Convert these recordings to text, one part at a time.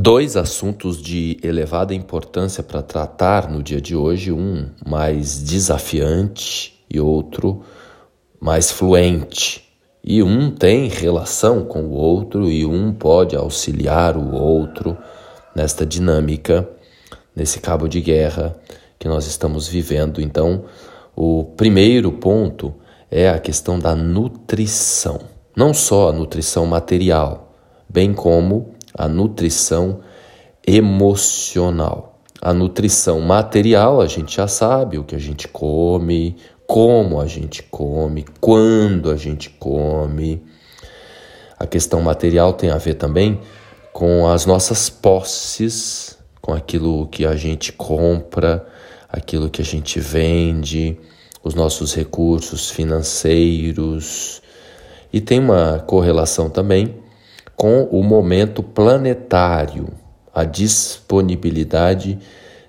Dois assuntos de elevada importância para tratar no dia de hoje, um mais desafiante e outro mais fluente. E um tem relação com o outro e um pode auxiliar o outro nesta dinâmica, nesse cabo de guerra que nós estamos vivendo. Então, o primeiro ponto é a questão da nutrição. Não só a nutrição material, bem como a nutrição emocional. A nutrição material, a gente já sabe o que a gente come, como a gente come, quando a gente come. A questão material tem a ver também com as nossas posses, com aquilo que a gente compra, aquilo que a gente vende, os nossos recursos financeiros. E tem uma correlação também com o momento planetário, a disponibilidade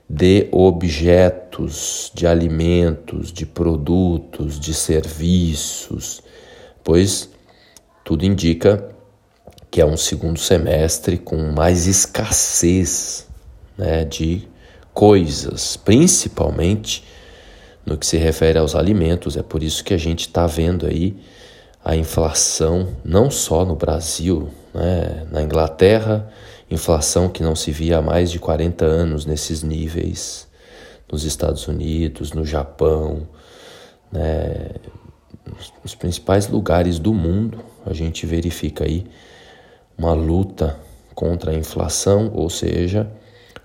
de objetos, de alimentos, de produtos, de serviços, pois tudo indica que é um segundo semestre com mais escassez né, de coisas, principalmente no que se refere aos alimentos. É por isso que a gente está vendo aí a inflação, não só no Brasil, né, na Inglaterra, inflação que não se via há mais de 40 anos nesses níveis, nos Estados Unidos, no Japão, né, nos principais lugares do mundo, a gente verifica aí uma luta contra a inflação, ou seja,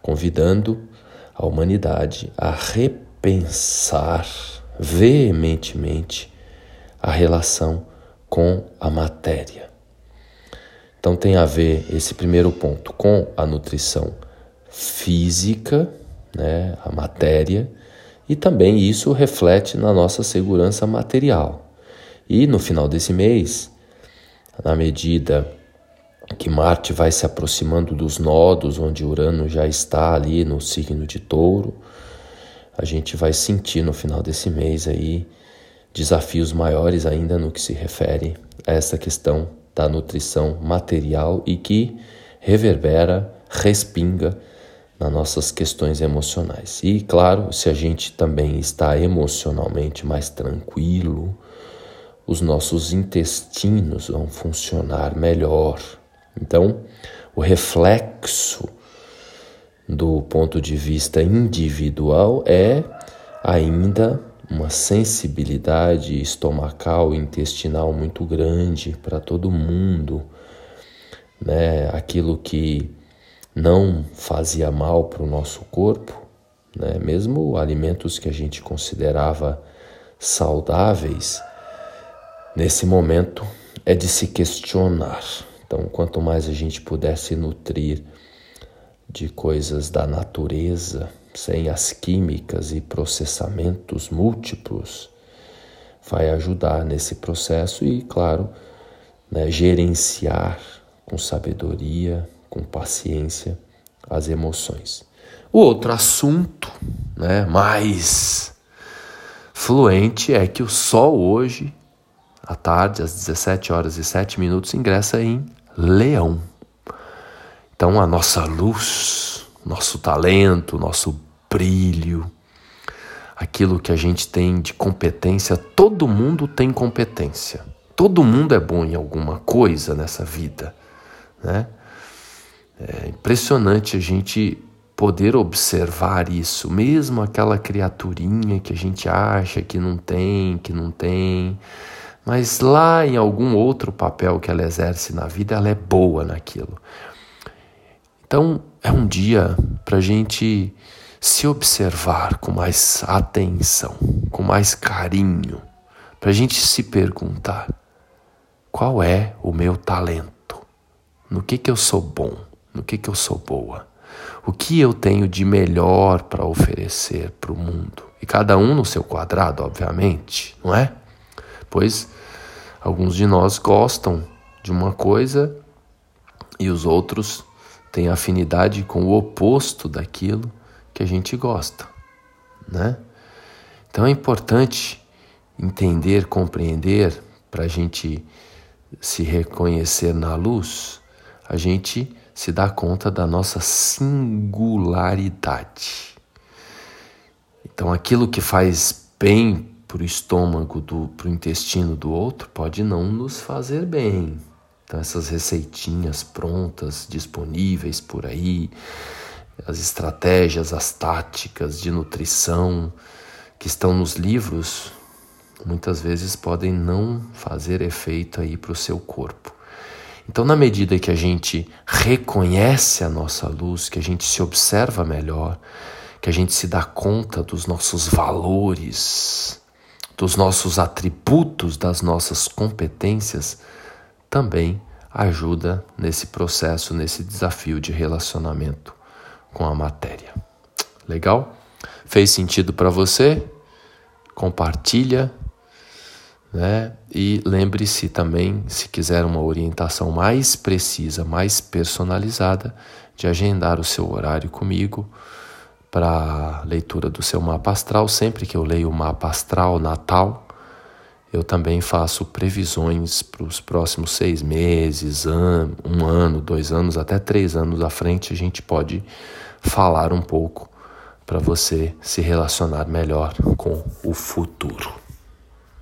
convidando a humanidade a repensar veementemente a relação com a matéria. Então tem a ver esse primeiro ponto com a nutrição física, né, a matéria, e também isso reflete na nossa segurança material. E no final desse mês, na medida que Marte vai se aproximando dos nodos onde Urano já está ali no signo de Touro, a gente vai sentir no final desse mês aí desafios maiores ainda no que se refere a essa questão da nutrição material e que reverbera, respinga nas nossas questões emocionais. E claro, se a gente também está emocionalmente mais tranquilo, os nossos intestinos vão funcionar melhor, então, o reflexo do ponto de vista individual é ainda uma sensibilidade estomacal e intestinal muito grande para todo mundo, né? Aquilo que não fazia mal para o nosso corpo, né? Mesmo alimentos que a gente considerava saudáveis, nesse momento é de se questionar. Então, quanto mais a gente puder se nutrir de coisas da natureza, sem as químicas e processamentos múltiplos, vai ajudar nesse processo e, claro, né, gerenciar com sabedoria, com paciência as emoções. O outro assunto, né, mais fluente é que o Sol hoje, à tarde, às 17 horas e 7 minutos, ingressa em leão. Então, a nossa luz, nosso talento, nosso brilho, aquilo que a gente tem de competência, todo mundo tem competência. Todo mundo é bom em alguma coisa nessa vida, né? É impressionante a gente poder observar isso, mesmo aquela criaturinha que a gente acha que não tem, que não tem, mas lá em algum outro papel que ela exerce na vida, ela é boa naquilo. Então é um dia para a gente se observar com mais atenção, com mais carinho, para a gente se perguntar: qual é o meu talento? No que, que eu sou bom? No que, que eu sou boa? O que eu tenho de melhor para oferecer para o mundo? E cada um no seu quadrado, obviamente, não é? Pois alguns de nós gostam de uma coisa e os outros têm afinidade com o oposto daquilo que a gente gosta, né? Então é importante entender, compreender para a gente se reconhecer na luz, a gente se dá conta da nossa singularidade. Então, aquilo que faz bem para o estômago, para o intestino do outro, pode não nos fazer bem. Então, essas receitinhas prontas, disponíveis por aí, as estratégias, as táticas de nutrição que estão nos livros, muitas vezes podem não fazer efeito aí para o seu corpo. Então, na medida que a gente reconhece a nossa luz, que a gente se observa melhor, que a gente se dá conta dos nossos valores, dos nossos atributos, das nossas competências, também ajuda nesse processo, nesse desafio de relacionamento com a matéria. Legal? Fez sentido para você? Compartilha né? E lembre-se também, se quiser uma orientação mais precisa, mais personalizada, de agendar o seu horário comigo para leitura do seu mapa astral. Sempre que eu leio o mapa astral natal, eu também faço previsões para os próximos seis meses, um ano, dois anos, até três anos à frente. A gente pode falar um pouco para você se relacionar melhor com o futuro.